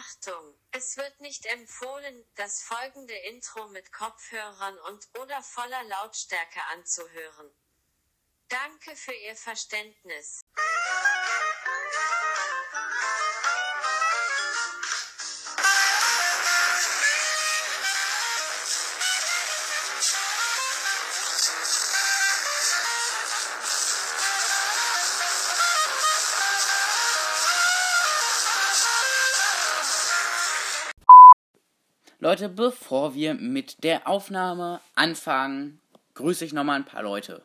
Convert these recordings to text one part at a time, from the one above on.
Achtung, es wird nicht empfohlen, das folgende Intro mit Kopfhörern und oder voller Lautstärke anzuhören. Danke für Ihr Verständnis. Leute, bevor wir mit der Aufnahme anfangen, grüße ich nochmal ein paar Leute.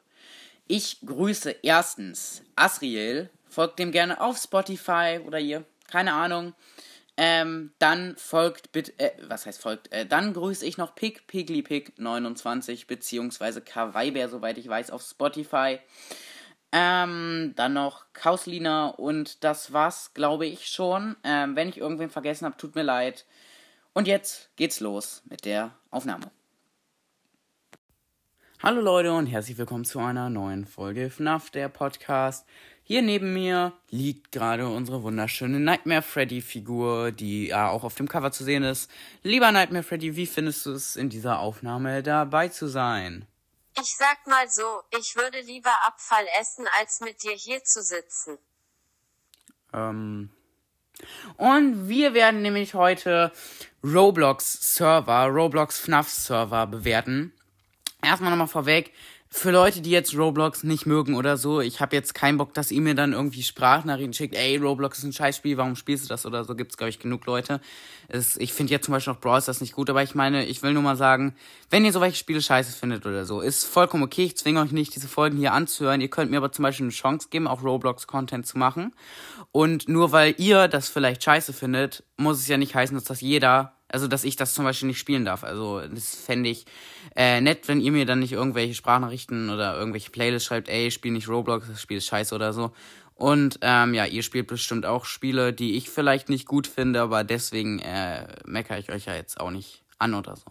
Ich grüße erstens Asriel, folgt dem gerne auf Spotify oder hier, keine Ahnung. Ähm, dann folgt bitte, äh, was heißt folgt? Äh, dann grüße ich noch Pig, Pigly Pig 29, beziehungsweise Kawaii soweit ich weiß, auf Spotify. Ähm, dann noch Kauslina und das war's, glaube ich schon. Ähm, wenn ich irgendwen vergessen habe, tut mir leid. Und jetzt geht's los mit der Aufnahme. Hallo Leute und herzlich willkommen zu einer neuen Folge FNAF, der Podcast. Hier neben mir liegt gerade unsere wunderschöne Nightmare Freddy Figur, die ja auch auf dem Cover zu sehen ist. Lieber Nightmare Freddy, wie findest du es in dieser Aufnahme dabei zu sein? Ich sag mal so, ich würde lieber Abfall essen, als mit dir hier zu sitzen. Ähm, und wir werden nämlich heute Roblox Server, Roblox FNAF Server bewerten. Erstmal nochmal vorweg, für Leute, die jetzt Roblox nicht mögen oder so, ich habe jetzt keinen Bock, dass ihr mir dann irgendwie Sprachnachrichten schickt, ey, Roblox ist ein Scheißspiel, warum spielst du das oder so, gibt's, glaube ich, genug Leute. Es, ich finde jetzt zum Beispiel noch Brawl das nicht gut, aber ich meine, ich will nur mal sagen, wenn ihr so welche Spiele scheiße findet oder so, ist vollkommen okay, ich zwinge euch nicht, diese Folgen hier anzuhören, ihr könnt mir aber zum Beispiel eine Chance geben, auch Roblox-Content zu machen. Und nur weil ihr das vielleicht scheiße findet, muss es ja nicht heißen, dass das jeder also, dass ich das zum Beispiel nicht spielen darf. Also, das fände ich äh, nett, wenn ihr mir dann nicht irgendwelche Sprachnachrichten oder irgendwelche Playlists schreibt, ey, spiel nicht Roblox, das Spiel ist scheiße oder so. Und ähm, ja, ihr spielt bestimmt auch Spiele, die ich vielleicht nicht gut finde, aber deswegen äh, meckere ich euch ja jetzt auch nicht an oder so.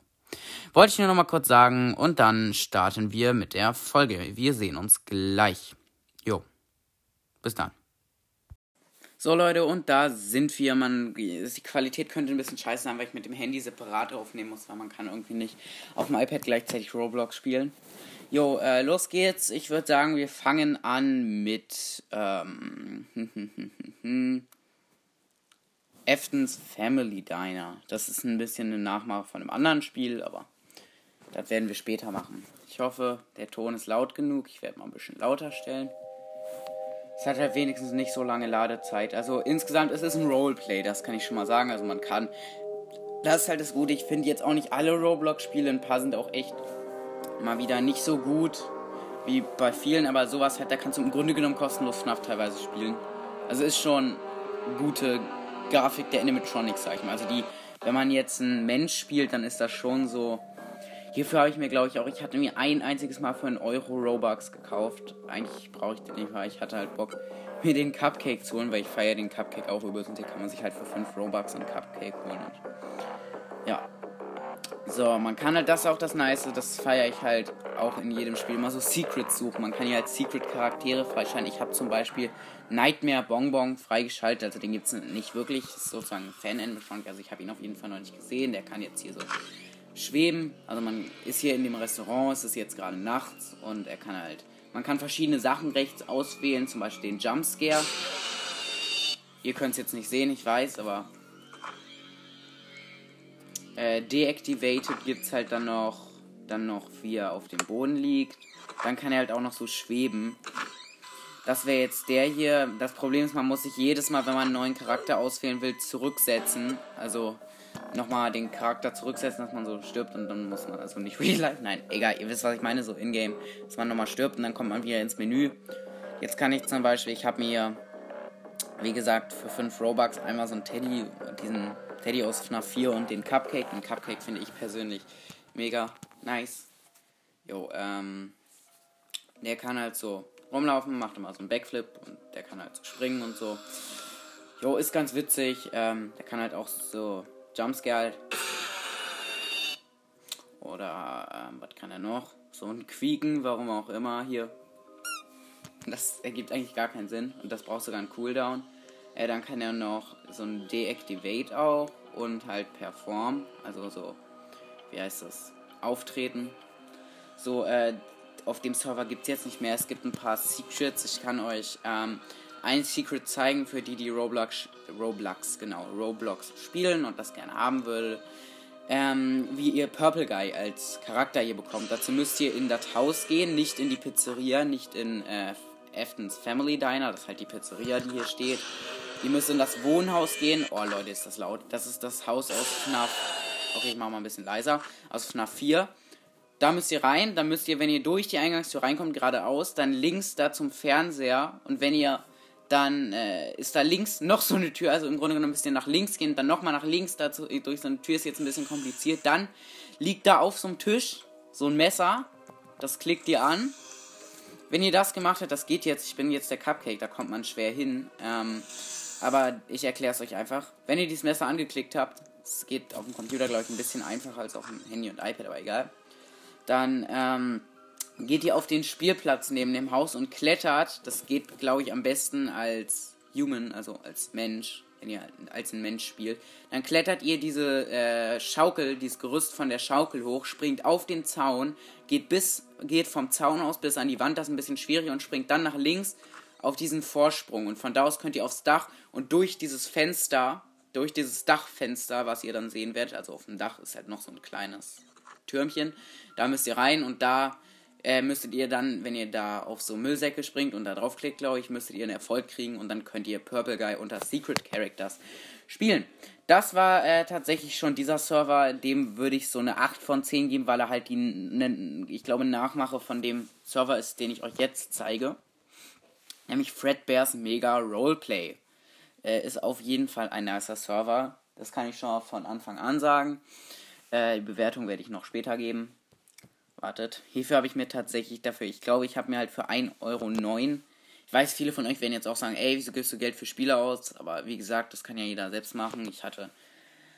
Wollte ich nur noch mal kurz sagen und dann starten wir mit der Folge. Wir sehen uns gleich. Jo. Bis dann. So Leute, und da sind wir. Man, die Qualität könnte ein bisschen scheiße sein, weil ich mit dem Handy separat aufnehmen muss, weil man kann irgendwie nicht auf dem iPad gleichzeitig Roblox spielen. Jo, äh, los geht's. Ich würde sagen, wir fangen an mit ähm, Eftons Family Diner. Das ist ein bisschen eine Nachmache von einem anderen Spiel, aber das werden wir später machen. Ich hoffe, der Ton ist laut genug. Ich werde mal ein bisschen lauter stellen. Es hat halt wenigstens nicht so lange Ladezeit. Also insgesamt ist es ein Roleplay, das kann ich schon mal sagen. Also man kann. Das ist halt das Gute. Ich finde jetzt auch nicht alle Roblox-Spiele. Ein paar sind auch echt mal wieder nicht so gut wie bei vielen, aber sowas halt, da kannst du im Grunde genommen kostenlos FNAF teilweise spielen. Also ist schon gute Grafik der Animatronics, sag ich mal. Also die, wenn man jetzt einen Mensch spielt, dann ist das schon so Hierfür habe ich mir, glaube ich, auch, ich hatte mir ein einziges Mal für einen Euro Robux gekauft. Eigentlich brauche ich den nicht, weil ich hatte halt Bock, mir den Cupcake zu holen, weil ich feiere den Cupcake auch übelst und hier kann man sich halt für 5 Robux einen Cupcake holen. Und ja. So, man kann halt, das ist auch das Nice, das feiere ich halt auch in jedem Spiel, mal so Secrets suchen. Man kann hier halt Secret-Charaktere freischalten. Ich habe zum Beispiel Nightmare Bonbon freigeschaltet, also den gibt es nicht wirklich, das ist sozusagen ein Fan-Animatronic, also ich habe ihn auf jeden Fall noch nicht gesehen. Der kann jetzt hier so schweben. Also man ist hier in dem Restaurant, es ist jetzt gerade nachts und er kann halt. Man kann verschiedene Sachen rechts auswählen, zum Beispiel den Jumpscare. Ihr könnt es jetzt nicht sehen, ich weiß, aber äh, deactivated gibt es halt dann noch, dann noch, wie er auf dem Boden liegt. Dann kann er halt auch noch so schweben. Das wäre jetzt der hier. Das Problem ist, man muss sich jedes Mal, wenn man einen neuen Charakter auswählen will, zurücksetzen. Also nochmal den Charakter zurücksetzen, dass man so stirbt und dann muss man, also nicht Real Life, nein, egal, ihr wisst, was ich meine, so in-game, dass man nochmal stirbt und dann kommt man wieder ins Menü. Jetzt kann ich zum Beispiel, ich habe mir, wie gesagt, für 5 Robux einmal so ein Teddy, diesen Teddy aus FNAF 4 und den Cupcake. Den Cupcake finde ich persönlich mega nice. Jo, ähm, der kann halt so rumlaufen, macht immer so einen Backflip und der kann halt so springen und so. Jo, ist ganz witzig. Ähm, der kann halt auch so Jumpscare halt. Oder, ähm, was kann er noch? So ein Quieken, warum auch immer, hier. Das ergibt eigentlich gar keinen Sinn. Und das braucht sogar einen Cooldown. Äh, dann kann er noch so ein Deactivate auch und halt Perform, also so, wie heißt das, Auftreten. So, äh, auf dem Server gibt es jetzt nicht mehr. Es gibt ein paar Secrets. Ich kann euch ähm, ein Secret zeigen für die, die Roblox, Roblox, genau, Roblox spielen und das gerne haben will. Ähm, wie ihr Purple Guy als Charakter hier bekommt. Dazu müsst ihr in das Haus gehen, nicht in die Pizzeria, nicht in äh, Aftons Family Diner, das ist halt die Pizzeria, die hier steht. Ihr müsst in das Wohnhaus gehen. Oh Leute, ist das laut. Das ist das Haus aus FNAF. Okay, ich mache mal ein bisschen leiser. Aus FNAF 4. Da müsst ihr rein, dann müsst ihr, wenn ihr durch die Eingangstür reinkommt, geradeaus, dann links da zum Fernseher und wenn ihr dann äh, ist da links noch so eine Tür, also im Grunde genommen müsst ihr nach links gehen, dann nochmal nach links dazu, durch so eine Tür ist jetzt ein bisschen kompliziert, dann liegt da auf so einem Tisch so ein Messer, das klickt ihr an. Wenn ihr das gemacht habt, das geht jetzt, ich bin jetzt der Cupcake, da kommt man schwer hin, ähm, aber ich erkläre es euch einfach. Wenn ihr dieses Messer angeklickt habt, es geht auf dem Computer, glaube ich, ein bisschen einfacher als auf dem Handy und iPad, aber egal. Dann ähm, geht ihr auf den Spielplatz neben dem Haus und klettert. Das geht, glaube ich, am besten als Human, also als Mensch, wenn ihr als ein Mensch spielt. Dann klettert ihr diese äh, Schaukel, dieses Gerüst von der Schaukel hoch, springt auf den Zaun, geht bis, geht vom Zaun aus bis an die Wand, das ist ein bisschen schwierig und springt dann nach links auf diesen Vorsprung. Und von da aus könnt ihr aufs Dach und durch dieses Fenster, durch dieses Dachfenster, was ihr dann sehen werdet, also auf dem Dach ist halt noch so ein kleines Türmchen. Da müsst ihr rein und da äh, müsstet ihr dann, wenn ihr da auf so Müllsäcke springt und da draufklickt, glaube ich, müsstet ihr einen Erfolg kriegen und dann könnt ihr Purple Guy unter Secret Characters spielen. Das war äh, tatsächlich schon dieser Server, dem würde ich so eine 8 von 10 geben, weil er halt die, ne, ich glaube, Nachmache von dem Server ist, den ich euch jetzt zeige. Nämlich Fredbears Mega Roleplay. Äh, ist auf jeden Fall ein nicer Server. Das kann ich schon von Anfang an sagen. Äh, die Bewertung werde ich noch später geben. Wartet. Hierfür habe ich mir tatsächlich dafür, ich glaube, ich habe mir halt für 1,09 Euro. Ich weiß, viele von euch werden jetzt auch sagen, ey, wieso gibst du Geld für Spiele aus? Aber wie gesagt, das kann ja jeder selbst machen. Ich hatte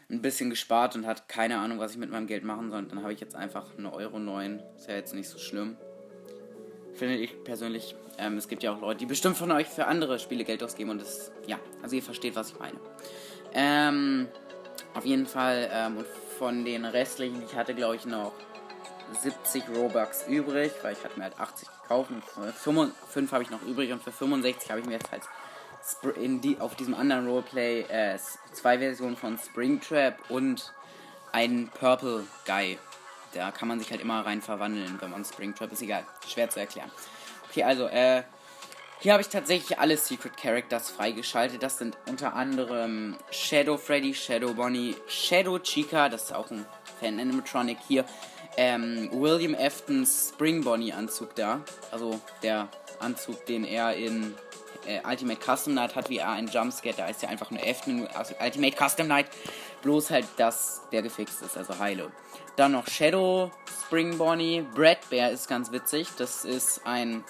ein bisschen gespart und hatte keine Ahnung, was ich mit meinem Geld machen soll. Und dann habe ich jetzt einfach 1,09 Euro. Ist ja jetzt nicht so schlimm. Finde ich persönlich. Ähm, es gibt ja auch Leute, die bestimmt von euch für andere Spiele Geld ausgeben und das, ja, also ihr versteht, was ich meine. Ähm, auf jeden Fall, ähm, und von den restlichen, ich hatte glaube ich noch 70 Robux übrig, weil ich hatte mir halt 80 gekauft und 5 habe ich noch übrig und für 65 habe ich mir jetzt halt in die, auf diesem anderen Roleplay äh, zwei Versionen von Springtrap und einen Purple Guy. Da kann man sich halt immer rein verwandeln, wenn man Springtrap ist egal. Schwer zu erklären. Okay, also, äh, hier habe ich tatsächlich alle Secret Characters freigeschaltet. Das sind unter anderem Shadow Freddy, Shadow Bonnie, Shadow Chica, das ist auch ein Fan-Animatronic hier. Ähm, William Aftons Spring Bonnie Anzug da. Also der Anzug, den er in äh, Ultimate Custom Night hat, wie er ein Jumpscare. Da ist ja einfach nur Afton also Ultimate Custom Night. Bloß halt, dass der gefixt ist, also heile. Dann noch Shadow Spring Bonnie. Brad Bear ist ganz witzig. Das ist ein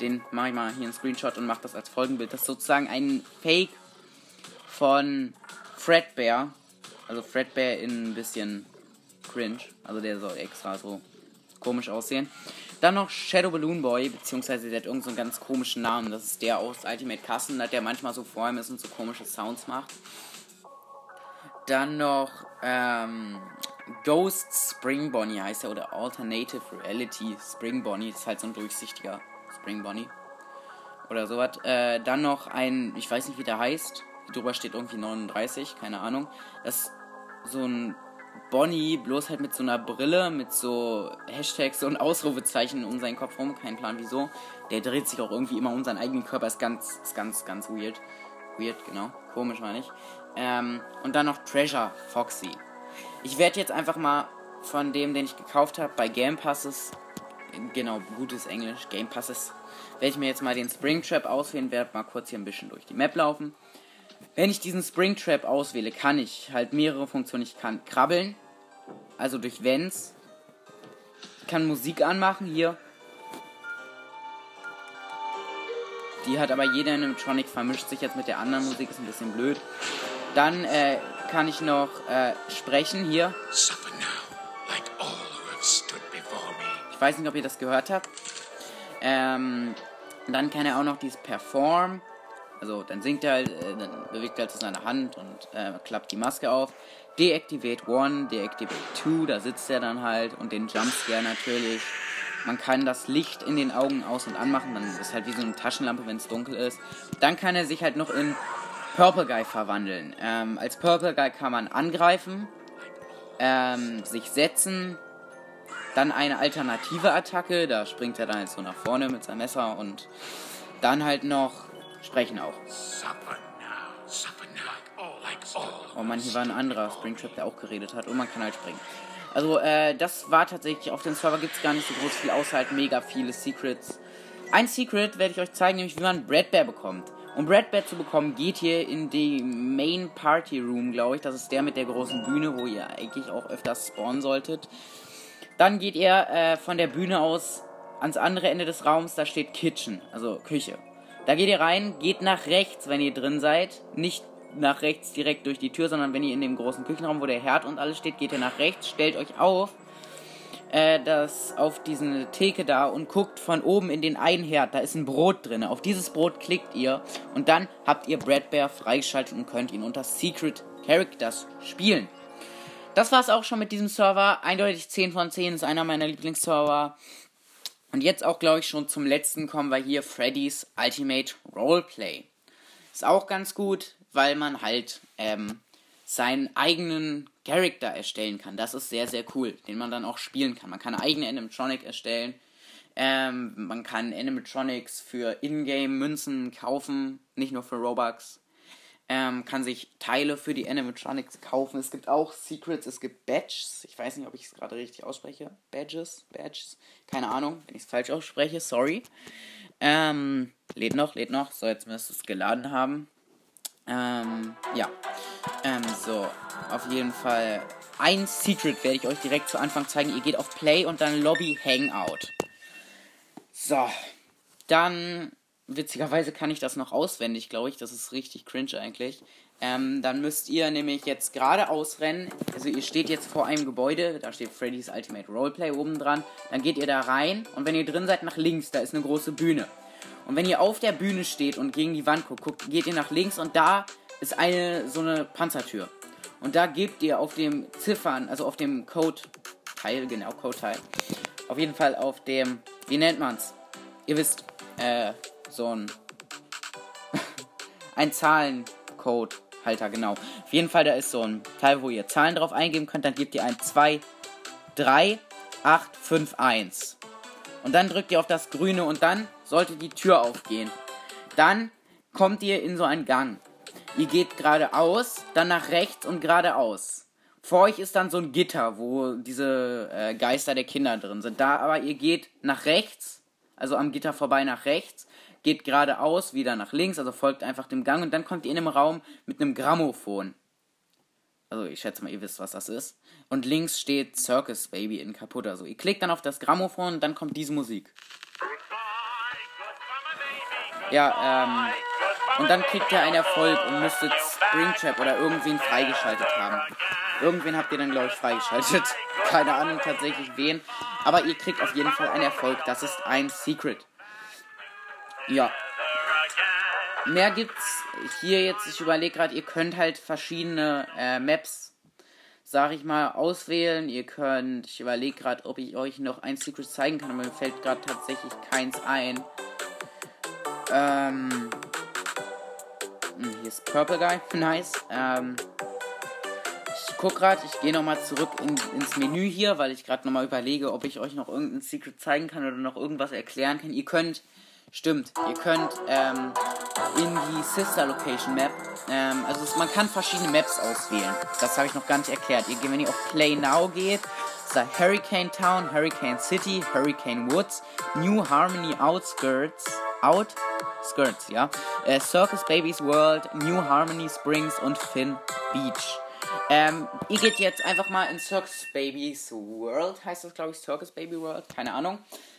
den mache ich mal hier einen Screenshot und mache das als Folgenbild. Das ist sozusagen ein Fake von Fredbear. Also Fredbear in ein bisschen cringe. Also der soll extra so komisch aussehen. Dann noch Shadow Balloon Boy, beziehungsweise der hat irgendeinen so ganz komischen Namen. Das ist der aus Ultimate Custom, der manchmal so vor ihm ist und so komische Sounds macht. Dann noch ähm, Ghost Spring Bonnie heißt er oder Alternative Reality Spring Bonnie. Das ist halt so ein durchsichtiger Spring Bonnie. Oder sowas. Äh, dann noch ein, ich weiß nicht wie der heißt. Drüber steht irgendwie 39, keine Ahnung. Das ist so ein Bonnie, bloß halt mit so einer Brille, mit so Hashtags und Ausrufezeichen um seinen Kopf rum. Kein Plan wieso. Der dreht sich auch irgendwie immer um seinen eigenen Körper. Ist ganz, ist ganz, ganz weird. Weird, genau. Komisch meine ich. Ähm, und dann noch Treasure Foxy. Ich werde jetzt einfach mal von dem, den ich gekauft habe, bei Game Passes genau, gutes Englisch, Game Passes, werde ich mir jetzt mal den Springtrap auswählen, werde mal kurz hier ein bisschen durch die Map laufen. Wenn ich diesen Springtrap auswähle, kann ich halt mehrere Funktionen. Ich kann krabbeln, also durch Vents. Ich kann Musik anmachen, hier. Die hat aber jeder in Animatronic vermischt sich jetzt mit der anderen Musik, ist ein bisschen blöd. Dann äh, kann ich noch äh, sprechen, hier. Ich weiß nicht, ob ihr das gehört habt. Ähm, dann kann er auch noch dieses Perform Also dann singt er halt, äh, dann bewegt er halt seine Hand und äh, klappt die Maske auf. Deactivate 1, Deactivate 2, da sitzt er dann halt und den Jumpscare natürlich. Man kann das Licht in den Augen aus- und anmachen, dann ist halt wie so eine Taschenlampe, wenn es dunkel ist. Dann kann er sich halt noch in Purple Guy verwandeln. Ähm, als Purple Guy kann man angreifen, ähm, sich setzen, dann eine alternative Attacke, da springt er dann jetzt so nach vorne mit seinem Messer und dann halt noch sprechen auch. Oh man, hier war ein anderer Springtrap, der auch geredet hat und man kann halt springen. Also, äh, das war tatsächlich, auf dem Server gibt es gar nicht so groß viel, außer halt mega viele Secrets. Ein Secret werde ich euch zeigen, nämlich wie man Brad Bear bekommt. Um Brad Bear zu bekommen, geht hier in die Main Party Room, glaube ich. Das ist der mit der großen Bühne, wo ihr eigentlich auch öfters spawnen solltet. Dann geht ihr äh, von der Bühne aus ans andere Ende des Raums, da steht Kitchen, also Küche. Da geht ihr rein, geht nach rechts, wenn ihr drin seid. Nicht nach rechts direkt durch die Tür, sondern wenn ihr in dem großen Küchenraum, wo der Herd und alles steht, geht ihr nach rechts, stellt euch auf, äh, das auf diese Theke da und guckt von oben in den einen Herd. Da ist ein Brot drin. Auf dieses Brot klickt ihr und dann habt ihr Brad Bear freigeschaltet und könnt ihn unter Secret Characters spielen. Das war's auch schon mit diesem Server. Eindeutig 10 von 10 ist einer meiner Lieblingsserver. Und jetzt auch, glaube ich, schon zum letzten kommen wir hier Freddy's Ultimate Roleplay. Ist auch ganz gut, weil man halt ähm, seinen eigenen Charakter erstellen kann. Das ist sehr, sehr cool, den man dann auch spielen kann. Man kann eigene Animatronic erstellen. Ähm, man kann Animatronics für Ingame-Münzen kaufen, nicht nur für Robux. Ähm, kann sich Teile für die Animatronics kaufen. Es gibt auch Secrets, es gibt Badges. Ich weiß nicht, ob ich es gerade richtig ausspreche. Badges, Badges. Keine Ahnung, wenn ich es falsch ausspreche, sorry. Ähm, lädt noch, lädt noch. So, jetzt müsste es geladen haben. Ähm, ja. Ähm, so, auf jeden Fall. Ein Secret werde ich euch direkt zu Anfang zeigen. Ihr geht auf Play und dann Lobby Hangout. So. Dann, witzigerweise kann ich das noch auswendig, glaube ich. Das ist richtig cringe eigentlich. Ähm, dann müsst ihr nämlich jetzt geradeaus rennen. Also ihr steht jetzt vor einem Gebäude, da steht Freddy's Ultimate Roleplay oben dran. Dann geht ihr da rein und wenn ihr drin seid, nach links, da ist eine große Bühne. Und wenn ihr auf der Bühne steht und gegen die Wand guckt, geht ihr nach links und da ist eine so eine Panzertür. Und da gebt ihr auf dem Ziffern, also auf dem Code-Teil, genau, Code-Teil, auf jeden Fall auf dem, wie nennt man's? Ihr wisst, äh, so ein, ein Zahlencode-Halter, genau. Auf jeden Fall, da ist so ein Teil, wo ihr Zahlen drauf eingeben könnt, dann gebt ihr ein 2, 3, 8, 5, 1. Und dann drückt ihr auf das Grüne und dann sollte die Tür aufgehen. Dann kommt ihr in so einen Gang. Ihr geht geradeaus, dann nach rechts und geradeaus. Vor euch ist dann so ein Gitter, wo diese äh, Geister der Kinder drin sind. Da aber ihr geht nach rechts, also am Gitter vorbei nach rechts, geht geradeaus, wieder nach links, also folgt einfach dem Gang und dann kommt ihr in einem Raum mit einem Grammophon. Also ich schätze mal, ihr wisst, was das ist. Und links steht Circus Baby in kaputt. Also ihr klickt dann auf das Grammophon und dann kommt diese Musik. Ja, ähm, und dann kriegt ihr einen Erfolg und müsstet Springtrap oder irgendwen freigeschaltet haben. Irgendwen habt ihr dann, glaube ich, freigeschaltet. Keine Ahnung tatsächlich wen. Aber ihr kriegt auf jeden Fall einen Erfolg. Das ist ein Secret. Ja. Mehr gibt's hier jetzt. Ich überlege gerade, ihr könnt halt verschiedene äh, Maps, sag ich mal, auswählen. Ihr könnt, ich überlege gerade, ob ich euch noch ein Secret zeigen kann, aber mir fällt gerade tatsächlich keins ein. Ähm. Hm, hier ist Purple Guy. Nice. Ähm. Ich guck gerade, ich gehe nochmal zurück in, ins Menü hier, weil ich gerade nochmal überlege, ob ich euch noch irgendein Secret zeigen kann oder noch irgendwas erklären kann. Ihr könnt, stimmt, ihr könnt ähm, in die Sister Location Map, ähm, also es, man kann verschiedene Maps auswählen. Das habe ich noch gar nicht erklärt. Ihr, wenn ihr auf Play Now geht, ist da Hurricane Town, Hurricane City, Hurricane Woods, New Harmony Outskirts, Outskirts, ja, äh, Circus Babies World, New Harmony Springs und Finn Beach. Ähm, ihr geht jetzt einfach mal in Circus Babies World, heißt das glaube ich, Circus Baby World, keine Ahnung.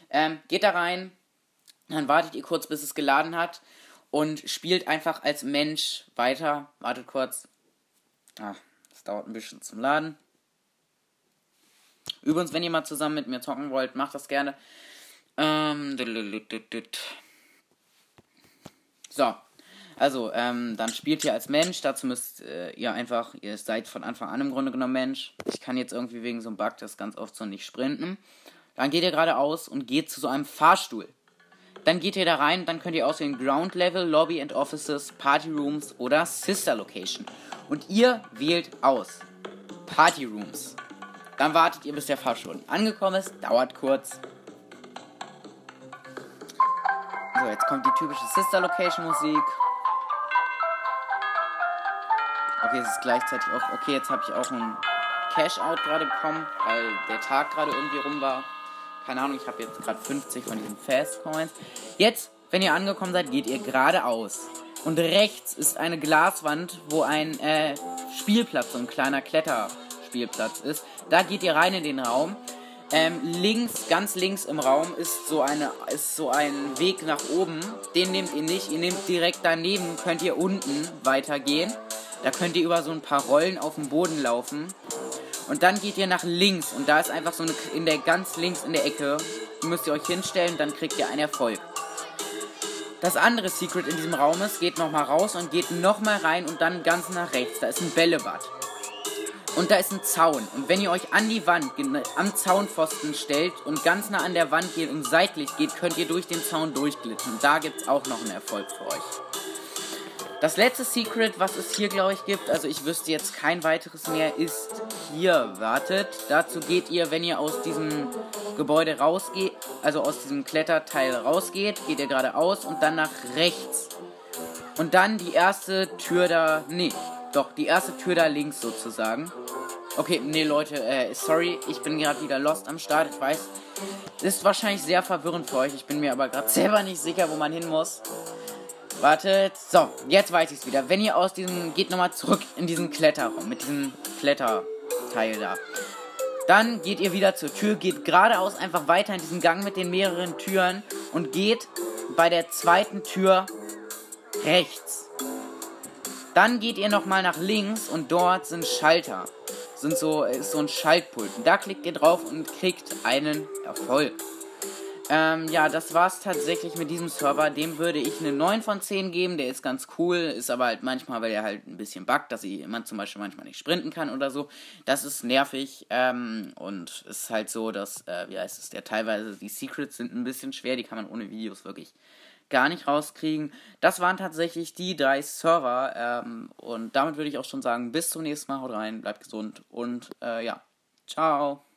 Ähm, geht da rein, dann wartet ihr kurz, bis es geladen hat und spielt einfach als Mensch weiter. Wartet kurz. Ah, das dauert ein bisschen zum Laden. Übrigens, wenn ihr mal zusammen mit mir zocken wollt, macht das gerne. Ähm, so. Also, ähm, dann spielt ihr als Mensch. Dazu müsst äh, ihr einfach, ihr seid von Anfang an im Grunde genommen Mensch. Ich kann jetzt irgendwie wegen so einem Bug das ganz oft so nicht sprinten. Dann geht ihr geradeaus und geht zu so einem Fahrstuhl. Dann geht ihr da rein, dann könnt ihr auswählen Ground Level, Lobby and Offices, Party Rooms oder Sister Location. Und ihr wählt aus Party Rooms. Dann wartet ihr, bis der Fahrstuhl angekommen ist. Dauert kurz. So, jetzt kommt die typische Sister Location Musik. Okay, es ist gleichzeitig auch. Okay, jetzt habe ich auch ein Cash-Out gerade bekommen, weil der Tag gerade irgendwie rum war. Keine Ahnung, ich habe jetzt gerade 50 von diesen Fast Coins. Jetzt, wenn ihr angekommen seid, geht ihr geradeaus. Und rechts ist eine Glaswand, wo ein äh, Spielplatz, so ein kleiner Kletterspielplatz ist. Da geht ihr rein in den Raum. Ähm, links, ganz links im Raum ist so eine, ist so ein Weg nach oben. Den nehmt ihr nicht. Ihr nehmt direkt daneben, könnt ihr unten weitergehen. Da könnt ihr über so ein paar Rollen auf dem Boden laufen. Und dann geht ihr nach links und da ist einfach so eine, in der ganz links in der Ecke, müsst ihr euch hinstellen, dann kriegt ihr einen Erfolg. Das andere Secret in diesem Raum ist, geht nochmal raus und geht nochmal rein und dann ganz nach rechts. Da ist ein Bällebad. Und da ist ein Zaun. Und wenn ihr euch an die Wand, am Zaunpfosten stellt und ganz nah an der Wand geht und seitlich geht, könnt ihr durch den Zaun durchglitschen. Da gibt es auch noch einen Erfolg für euch. Das letzte Secret, was es hier, glaube ich, gibt, also ich wüsste jetzt kein weiteres mehr, ist hier. Wartet. Dazu geht ihr, wenn ihr aus diesem Gebäude rausgeht, also aus diesem Kletterteil rausgeht, geht ihr geradeaus und dann nach rechts. Und dann die erste Tür da. Nee, doch, die erste Tür da links sozusagen. Okay, nee, Leute, äh, sorry, ich bin gerade wieder lost am Start. Ich weiß, ist wahrscheinlich sehr verwirrend für euch. Ich bin mir aber gerade selber nicht sicher, wo man hin muss. Wartet. So, jetzt weiß ich es wieder. Wenn ihr aus diesem. Geht nochmal zurück in diesen Kletterraum. Mit diesem Kletterteil da. Dann geht ihr wieder zur Tür, geht geradeaus einfach weiter in diesen Gang mit den mehreren Türen und geht bei der zweiten Tür rechts. Dann geht ihr nochmal nach links und dort sind Schalter. Sind so, ist so ein Schaltpult. Und da klickt ihr drauf und kriegt einen Erfolg. Ähm, ja, das war's tatsächlich mit diesem Server. Dem würde ich eine 9 von 10 geben. Der ist ganz cool, ist aber halt manchmal, weil er halt ein bisschen buggt, dass man zum Beispiel manchmal nicht sprinten kann oder so. Das ist nervig. Ähm, und ist halt so, dass, äh, wie heißt es, der teilweise, die Secrets sind ein bisschen schwer, die kann man ohne Videos wirklich gar nicht rauskriegen. Das waren tatsächlich die drei Server. Ähm, und damit würde ich auch schon sagen, bis zum nächsten Mal. Haut rein, bleibt gesund und äh, ja, ciao.